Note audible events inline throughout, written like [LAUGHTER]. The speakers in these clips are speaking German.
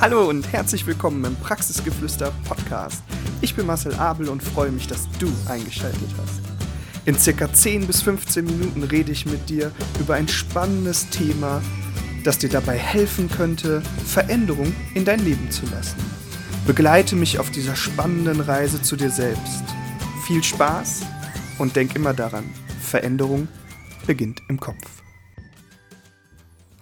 Hallo und herzlich willkommen im Praxisgeflüster Podcast. Ich bin Marcel Abel und freue mich, dass du eingeschaltet hast. In circa 10 bis 15 Minuten rede ich mit dir über ein spannendes Thema, das dir dabei helfen könnte, Veränderung in dein Leben zu lassen. Begleite mich auf dieser spannenden Reise zu dir selbst. Viel Spaß und denk immer daran, Veränderung beginnt im Kopf.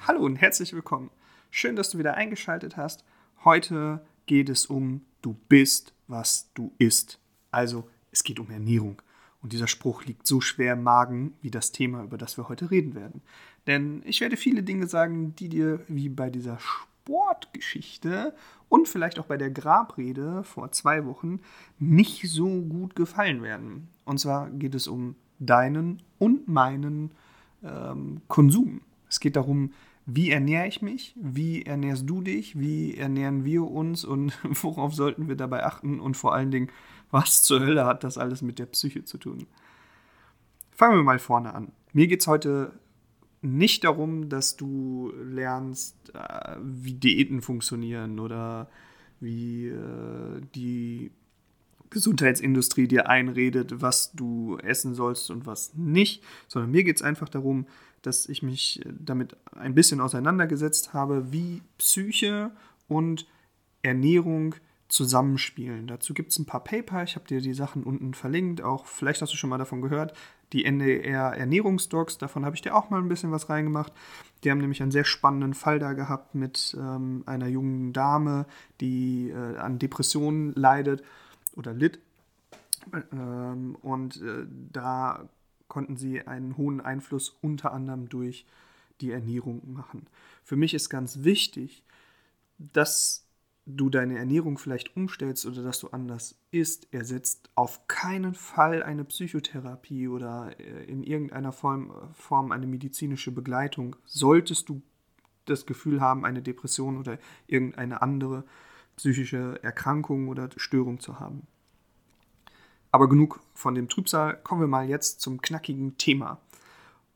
Hallo und herzlich willkommen. Schön, dass du wieder eingeschaltet hast. Heute geht es um du bist, was du isst. Also es geht um Ernährung. Und dieser Spruch liegt so schwer im Magen wie das Thema, über das wir heute reden werden. Denn ich werde viele Dinge sagen, die dir wie bei dieser Sportgeschichte und vielleicht auch bei der Grabrede vor zwei Wochen nicht so gut gefallen werden. Und zwar geht es um deinen und meinen ähm, Konsum. Es geht darum, wie ernähre ich mich, wie ernährst du dich, wie ernähren wir uns und [LAUGHS] worauf sollten wir dabei achten und vor allen Dingen, was zur Hölle hat das alles mit der Psyche zu tun? Fangen wir mal vorne an. Mir geht es heute nicht darum, dass du lernst, äh, wie Diäten funktionieren oder wie äh, die Gesundheitsindustrie dir einredet, was du essen sollst und was nicht, sondern mir geht es einfach darum, dass ich mich damit ein bisschen auseinandergesetzt habe, wie Psyche und Ernährung zusammenspielen. Dazu gibt es ein paar Paper, ich habe dir die Sachen unten verlinkt, auch vielleicht hast du schon mal davon gehört, die NDR Ernährungsdocs, davon habe ich dir auch mal ein bisschen was reingemacht. Die haben nämlich einen sehr spannenden Fall da gehabt mit ähm, einer jungen Dame, die äh, an Depressionen leidet oder litt. Ähm, und äh, da konnten sie einen hohen Einfluss unter anderem durch die Ernährung machen. Für mich ist ganz wichtig, dass du deine Ernährung vielleicht umstellst oder dass du anders isst, ersetzt auf keinen Fall eine Psychotherapie oder äh, in irgendeiner Form, Form eine medizinische Begleitung. Solltest du das Gefühl haben, eine Depression oder irgendeine andere psychische Erkrankung oder Störung zu haben. Aber genug von dem Trübsal, kommen wir mal jetzt zum knackigen Thema.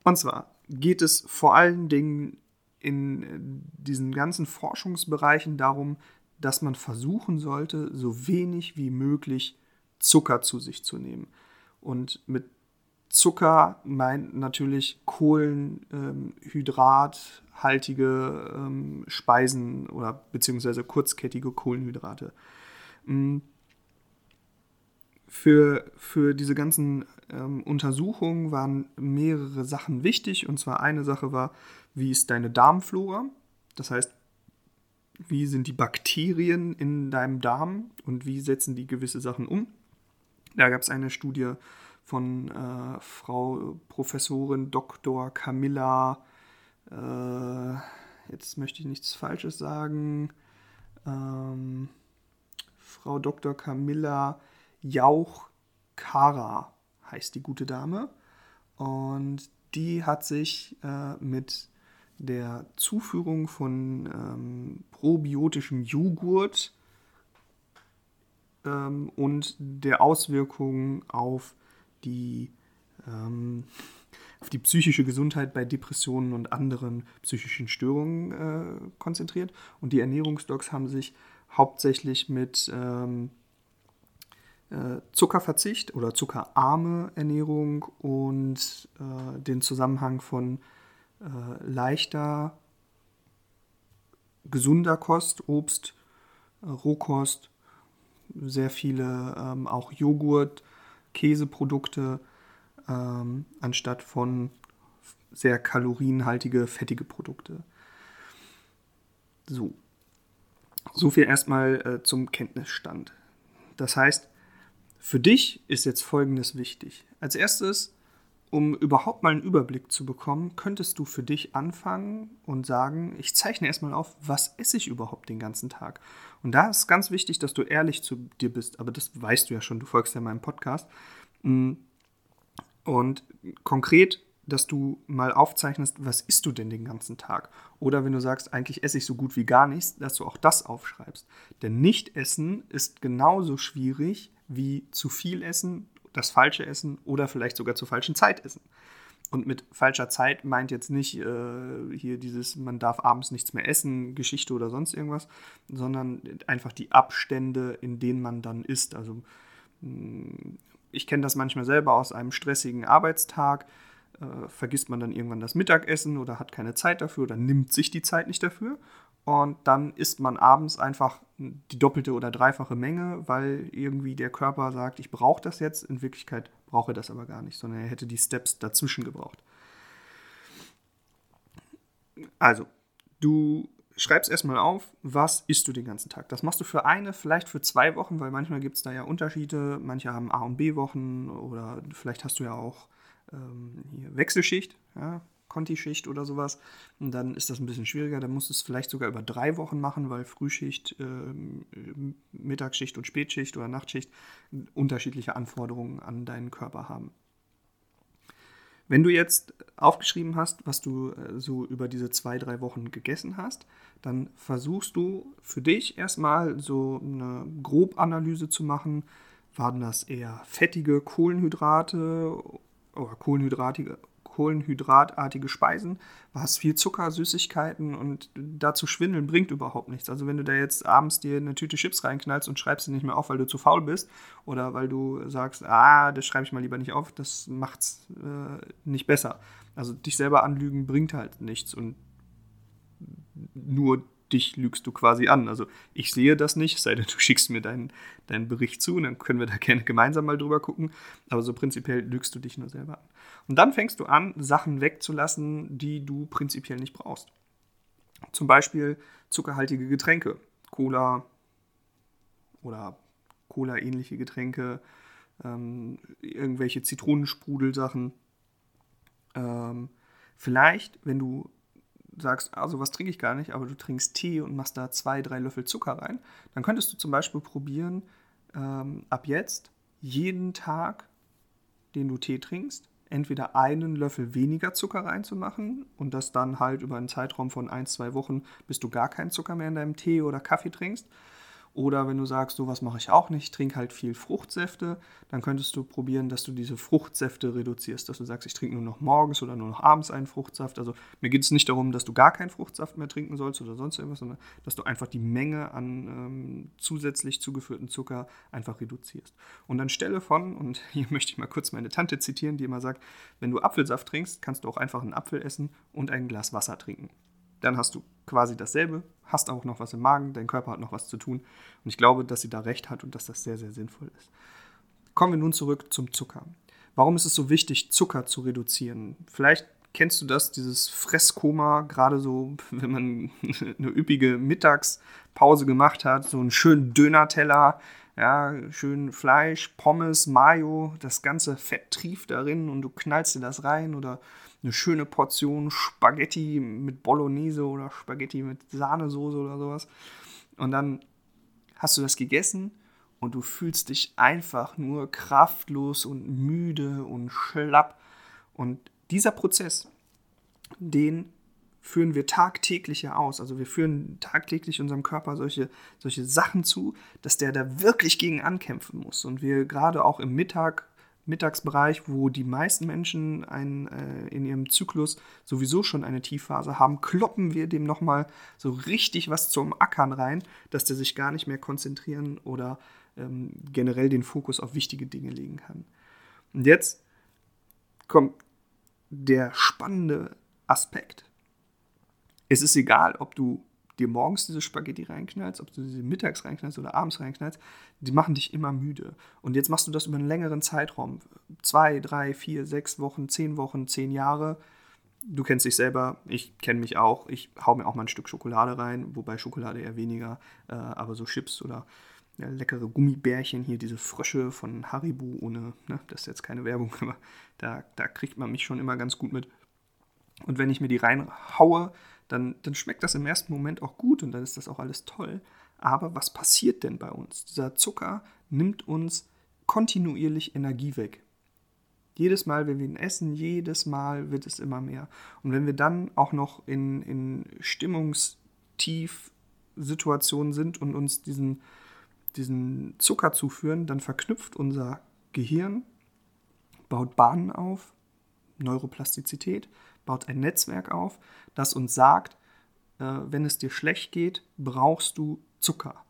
Und zwar geht es vor allen Dingen in diesen ganzen Forschungsbereichen darum, dass man versuchen sollte, so wenig wie möglich Zucker zu sich zu nehmen. Und mit Zucker meint natürlich kohlenhydrathaltige ähm, Speisen oder beziehungsweise kurzkettige Kohlenhydrate. Mhm für, für diese ganzen ähm, Untersuchungen waren mehrere Sachen wichtig. Und zwar eine Sache war, wie ist deine Darmflora? Das heißt, wie sind die Bakterien in deinem Darm und wie setzen die gewisse Sachen um? Da gab es eine Studie von äh, Frau Professorin Dr. Camilla, äh, jetzt möchte ich nichts Falsches sagen, ähm, Frau Dr. Camilla Jauch Kara heißt die gute Dame. Und die hat sich äh, mit der Zuführung von ähm, probiotischem Joghurt ähm, und der Auswirkungen auf die, ähm, auf die psychische Gesundheit bei Depressionen und anderen psychischen Störungen äh, konzentriert. Und die Ernährungsdocs haben sich hauptsächlich mit ähm, äh, Zuckerverzicht oder zuckerarme Ernährung und äh, den Zusammenhang von äh, leichter, gesunder Kost, Obst, äh, Rohkost, sehr viele ähm, auch Joghurt, Käseprodukte, ähm, anstatt von sehr kalorienhaltige, fettige Produkte. So. So viel erstmal äh, zum Kenntnisstand. Das heißt, für dich ist jetzt Folgendes wichtig. Als erstes, um überhaupt mal einen Überblick zu bekommen, könntest du für dich anfangen und sagen, ich zeichne erstmal auf, was esse ich überhaupt den ganzen Tag. Und da ist ganz wichtig, dass du ehrlich zu dir bist, aber das weißt du ja schon, du folgst ja meinem Podcast. Mm. Und konkret, dass du mal aufzeichnest, was isst du denn den ganzen Tag? Oder wenn du sagst, eigentlich esse ich so gut wie gar nichts, dass du auch das aufschreibst. Denn nicht essen ist genauso schwierig wie zu viel essen, das falsche Essen oder vielleicht sogar zur falschen Zeit essen. Und mit falscher Zeit meint jetzt nicht äh, hier dieses, man darf abends nichts mehr essen, Geschichte oder sonst irgendwas, sondern einfach die Abstände, in denen man dann isst. Also mm, ich kenne das manchmal selber aus einem stressigen Arbeitstag. Äh, vergisst man dann irgendwann das Mittagessen oder hat keine Zeit dafür oder nimmt sich die Zeit nicht dafür. Und dann isst man abends einfach die doppelte oder dreifache Menge, weil irgendwie der Körper sagt, ich brauche das jetzt. In Wirklichkeit braucht er das aber gar nicht, sondern er hätte die Steps dazwischen gebraucht. Also, du schreibst erstmal auf, was isst du den ganzen Tag. Das machst du für eine, vielleicht für zwei Wochen, weil manchmal gibt es da ja Unterschiede. Manche haben A- und B-Wochen oder vielleicht hast du ja auch ähm, Wechselschicht. Ja, Conti-Schicht oder sowas. Dann ist das ein bisschen schwieriger. Dann musst du es vielleicht sogar über drei Wochen machen, weil Frühschicht, äh, Mittagsschicht und Spätschicht oder Nachtschicht unterschiedliche Anforderungen an deinen Körper haben. Wenn du jetzt aufgeschrieben hast, was du äh, so über diese zwei, drei Wochen gegessen hast, dann versuchst du für dich erstmal so eine Grobanalyse zu machen. Waren das eher fettige Kohlenhydrate oder kohlenhydratige kohlenhydratartige Speisen, hast viel Zucker, Süßigkeiten und dazu schwindeln bringt überhaupt nichts. Also wenn du da jetzt abends dir eine Tüte Chips reinknallst und schreibst sie nicht mehr auf, weil du zu faul bist oder weil du sagst, ah, das schreibe ich mal lieber nicht auf, das macht's äh, nicht besser. Also dich selber anlügen bringt halt nichts und nur dich lügst du quasi an. Also ich sehe das nicht, sei denn du [LAUGHS] schickst mir deinen, deinen Bericht zu und dann können wir da gerne gemeinsam mal drüber gucken. Aber so prinzipiell lügst du dich nur selber an. Und dann fängst du an, Sachen wegzulassen, die du prinzipiell nicht brauchst. Zum Beispiel zuckerhaltige Getränke, Cola oder Cola-ähnliche Getränke, ähm, irgendwelche Zitronensprudelsachen. Ähm, vielleicht, wenn du sagst, also was trinke ich gar nicht, aber du trinkst Tee und machst da zwei, drei Löffel Zucker rein, dann könntest du zum Beispiel probieren, ähm, ab jetzt jeden Tag, den du Tee trinkst, entweder einen Löffel weniger Zucker reinzumachen und das dann halt über einen Zeitraum von ein, zwei Wochen, bis du gar keinen Zucker mehr in deinem Tee oder Kaffee trinkst. Oder wenn du sagst, sowas mache ich auch nicht, trink halt viel Fruchtsäfte, dann könntest du probieren, dass du diese Fruchtsäfte reduzierst, dass du sagst, ich trinke nur noch morgens oder nur noch abends einen Fruchtsaft. Also mir geht es nicht darum, dass du gar keinen Fruchtsaft mehr trinken sollst oder sonst irgendwas, sondern dass du einfach die Menge an ähm, zusätzlich zugeführten Zucker einfach reduzierst. Und anstelle von, und [LAUGHS] hier möchte ich mal kurz meine Tante zitieren, die immer sagt, wenn du Apfelsaft trinkst, kannst du auch einfach einen Apfel essen und ein Glas Wasser trinken dann hast du quasi dasselbe, hast auch noch was im Magen, dein Körper hat noch was zu tun. Und ich glaube, dass sie da recht hat und dass das sehr, sehr sinnvoll ist. Kommen wir nun zurück zum Zucker. Warum ist es so wichtig, Zucker zu reduzieren? Vielleicht kennst du das, dieses Fresskoma, gerade so, [LAUGHS] wenn man [LAUGHS] eine üppige Mittagspause gemacht hat, so einen schönen Dönerteller, ja, schön Fleisch, Pommes, Mayo, das ganze Fett trieft darin und du knallst dir das rein oder eine schöne Portion Spaghetti mit Bolognese oder Spaghetti mit Sahnesoße oder sowas. Und dann hast du das gegessen und du fühlst dich einfach nur kraftlos und müde und schlapp. Und dieser Prozess, den führen wir tagtäglich ja aus. Also wir führen tagtäglich unserem Körper solche, solche Sachen zu, dass der da wirklich gegen ankämpfen muss. Und wir gerade auch im Mittag Mittagsbereich, wo die meisten Menschen ein, äh, in ihrem Zyklus sowieso schon eine Tiefphase haben, kloppen wir dem nochmal so richtig was zum Ackern rein, dass der sich gar nicht mehr konzentrieren oder ähm, generell den Fokus auf wichtige Dinge legen kann. Und jetzt kommt der spannende Aspekt. Es ist egal, ob du dir morgens diese Spaghetti reinknallst, ob du sie mittags reinknallst oder abends reinknallst, die machen dich immer müde. Und jetzt machst du das über einen längeren Zeitraum. Zwei, drei, vier, sechs Wochen, zehn Wochen, zehn Jahre. Du kennst dich selber, ich kenne mich auch. Ich hau mir auch mal ein Stück Schokolade rein, wobei Schokolade eher weniger, äh, aber so Chips oder ja, leckere Gummibärchen, hier diese Frösche von Haribo, ohne, ne, das ist jetzt keine Werbung, [LAUGHS] aber da, da kriegt man mich schon immer ganz gut mit. Und wenn ich mir die reinhaue, dann, dann schmeckt das im ersten Moment auch gut und dann ist das auch alles toll. Aber was passiert denn bei uns? Dieser Zucker nimmt uns kontinuierlich Energie weg. Jedes Mal, wenn wir ihn essen, jedes Mal wird es immer mehr. Und wenn wir dann auch noch in, in Stimmungstief-Situationen sind und uns diesen, diesen Zucker zuführen, dann verknüpft unser Gehirn, baut Bahnen auf, Neuroplastizität, baut ein Netzwerk auf, das uns sagt, äh, wenn es dir schlecht geht, brauchst du Zucker.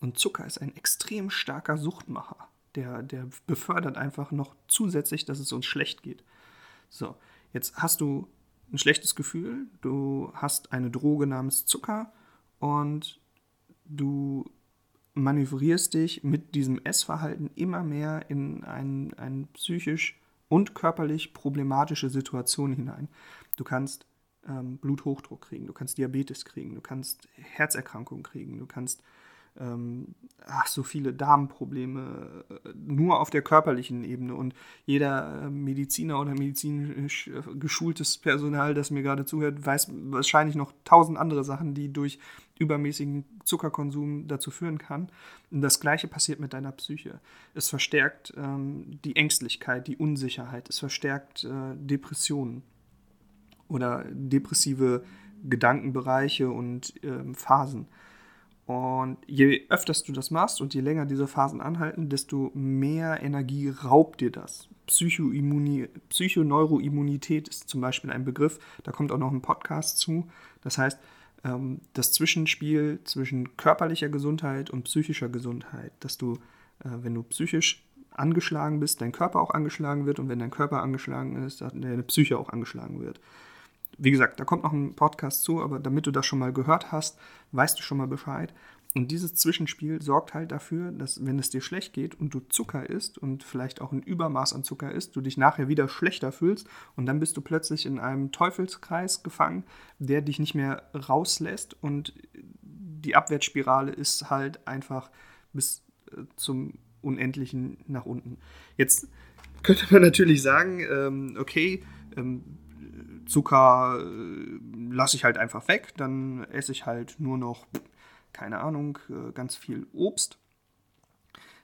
Und Zucker ist ein extrem starker Suchtmacher. Der, der befördert einfach noch zusätzlich, dass es uns schlecht geht. So, jetzt hast du ein schlechtes Gefühl, du hast eine Droge namens Zucker und du manövrierst dich mit diesem Essverhalten immer mehr in ein psychisch und körperlich problematische Situation hinein. Du kannst ähm, Bluthochdruck kriegen, du kannst Diabetes kriegen, du kannst Herzerkrankungen kriegen, du kannst ähm, ach, so viele Darmprobleme äh, nur auf der körperlichen Ebene. Und jeder äh, Mediziner oder medizinisch äh, geschultes Personal, das mir gerade zuhört, weiß wahrscheinlich noch tausend andere Sachen, die durch übermäßigen Zuckerkonsum dazu führen kann. Und das gleiche passiert mit deiner Psyche. Es verstärkt ähm, die Ängstlichkeit, die Unsicherheit, es verstärkt äh, Depressionen oder depressive Gedankenbereiche und ähm, Phasen. Und je öfter du das machst und je länger diese Phasen anhalten, desto mehr Energie raubt dir das. Psychoneuroimmunität ist zum Beispiel ein Begriff, da kommt auch noch ein Podcast zu. Das heißt, ähm, das Zwischenspiel zwischen körperlicher Gesundheit und psychischer Gesundheit, dass du, äh, wenn du psychisch angeschlagen bist, dein Körper auch angeschlagen wird und wenn dein Körper angeschlagen ist, deine Psyche auch angeschlagen wird wie gesagt, da kommt noch ein Podcast zu, aber damit du das schon mal gehört hast, weißt du schon mal Bescheid. Und dieses Zwischenspiel sorgt halt dafür, dass wenn es dir schlecht geht und du Zucker isst und vielleicht auch ein Übermaß an Zucker isst, du dich nachher wieder schlechter fühlst und dann bist du plötzlich in einem Teufelskreis gefangen, der dich nicht mehr rauslässt und die Abwärtsspirale ist halt einfach bis äh, zum Unendlichen nach unten. Jetzt könnte man natürlich sagen, ähm, okay, ähm, Zucker äh, lasse ich halt einfach weg, dann esse ich halt nur noch, keine Ahnung, äh, ganz viel Obst.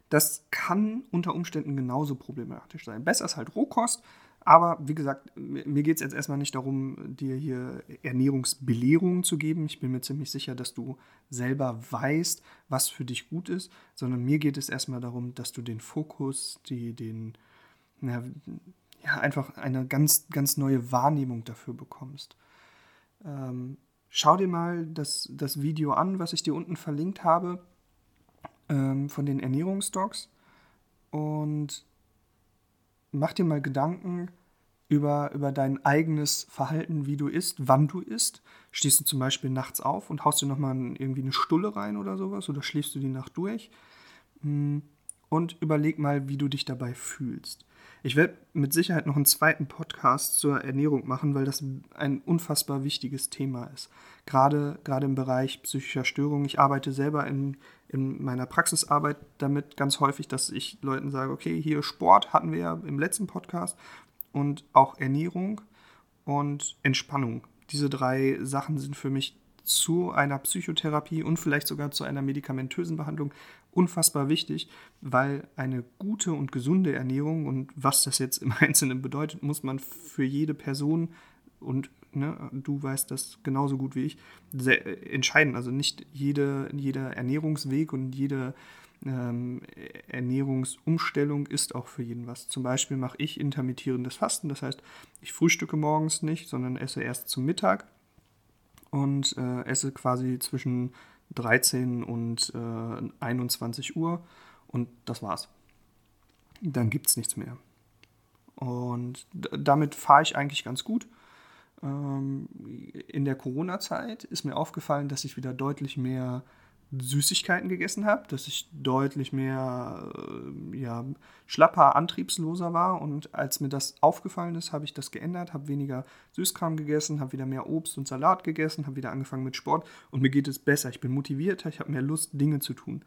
Das kann unter Umständen genauso problematisch sein. Besser ist halt Rohkost, aber wie gesagt, mir geht es jetzt erstmal nicht darum, dir hier Ernährungsbelehrungen zu geben. Ich bin mir ziemlich sicher, dass du selber weißt, was für dich gut ist, sondern mir geht es erstmal darum, dass du den Fokus, die, den, na, ja, einfach eine ganz, ganz neue Wahrnehmung dafür bekommst. Ähm, schau dir mal das, das Video an, was ich dir unten verlinkt habe ähm, von den Ernährungsdocs und mach dir mal Gedanken über, über dein eigenes Verhalten, wie du isst, wann du isst. Stehst du zum Beispiel nachts auf und haust dir nochmal irgendwie eine Stulle rein oder sowas oder schläfst du die Nacht durch? Hm, und überleg mal, wie du dich dabei fühlst. Ich werde mit Sicherheit noch einen zweiten Podcast zur Ernährung machen, weil das ein unfassbar wichtiges Thema ist. Gerade, gerade im Bereich psychischer Störungen. Ich arbeite selber in, in meiner Praxisarbeit damit ganz häufig, dass ich Leuten sage, okay, hier Sport hatten wir ja im letzten Podcast und auch Ernährung und Entspannung. Diese drei Sachen sind für mich zu einer Psychotherapie und vielleicht sogar zu einer medikamentösen Behandlung unfassbar wichtig, weil eine gute und gesunde Ernährung und was das jetzt im [LAUGHS] Einzelnen bedeutet, muss man für jede Person und ne, du weißt das genauso gut wie ich, äh, entscheiden. Also nicht jede, jeder Ernährungsweg und jede ähm, Ernährungsumstellung ist auch für jeden was. Zum Beispiel mache ich intermittierendes Fasten, das heißt, ich frühstücke morgens nicht, sondern esse erst zum Mittag und äh, esse quasi zwischen 13 und äh, 21 Uhr und das war's. Dann gibt es nichts mehr. Und damit fahre ich eigentlich ganz gut. Ähm, in der Corona-Zeit ist mir aufgefallen, dass ich wieder deutlich mehr Süßigkeiten gegessen habe, dass ich deutlich mehr äh, ja, schlapper, antriebsloser war. Und als mir das aufgefallen ist, habe ich das geändert, habe weniger Süßkram gegessen, habe wieder mehr Obst und Salat gegessen, habe wieder angefangen mit Sport und mir geht es besser. Ich bin motivierter, ich habe mehr Lust, Dinge zu tun.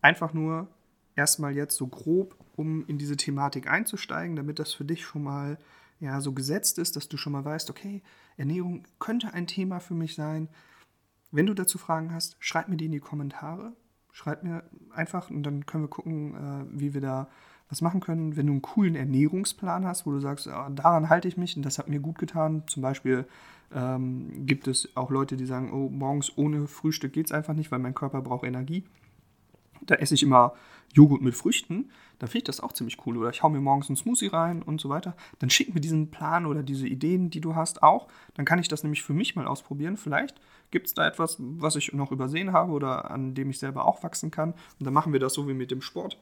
Einfach nur erstmal jetzt so grob, um in diese Thematik einzusteigen, damit das für dich schon mal ja, so gesetzt ist, dass du schon mal weißt, okay, Ernährung könnte ein Thema für mich sein wenn du dazu Fragen hast, schreib mir die in die Kommentare. Schreib mir einfach und dann können wir gucken, äh, wie wir da was machen können. Wenn du einen coolen Ernährungsplan hast, wo du sagst, ah, daran halte ich mich und das hat mir gut getan. Zum Beispiel ähm, gibt es auch Leute, die sagen, oh, morgens ohne Frühstück geht es einfach nicht, weil mein Körper braucht Energie. Da esse ich immer Joghurt mit Früchten. Dann finde ich das auch ziemlich cool. Oder ich hau mir morgens einen Smoothie rein und so weiter. Dann schick mir diesen Plan oder diese Ideen, die du hast, auch. Dann kann ich das nämlich für mich mal ausprobieren. Vielleicht gibt es da etwas, was ich noch übersehen habe oder an dem ich selber auch wachsen kann. Und dann machen wir das so wie mit dem Sport.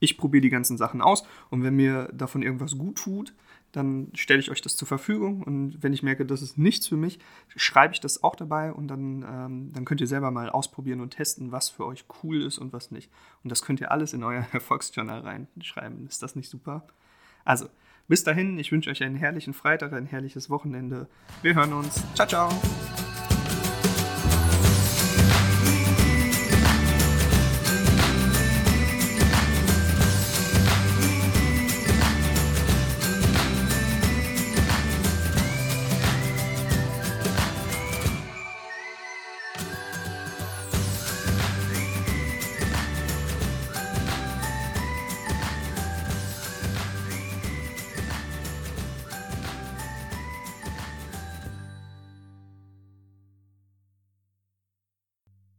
Ich probiere die ganzen Sachen aus und wenn mir davon irgendwas gut tut, dann stelle ich euch das zur Verfügung und wenn ich merke, das ist nichts für mich, schreibe ich das auch dabei und dann, ähm, dann könnt ihr selber mal ausprobieren und testen, was für euch cool ist und was nicht. Und das könnt ihr alles in euer [LAUGHS] Erfolgsjournal reinschreiben. Ist das nicht super? Also, bis dahin, ich wünsche euch einen herrlichen Freitag, ein herrliches Wochenende. Wir hören uns. Ciao, ciao.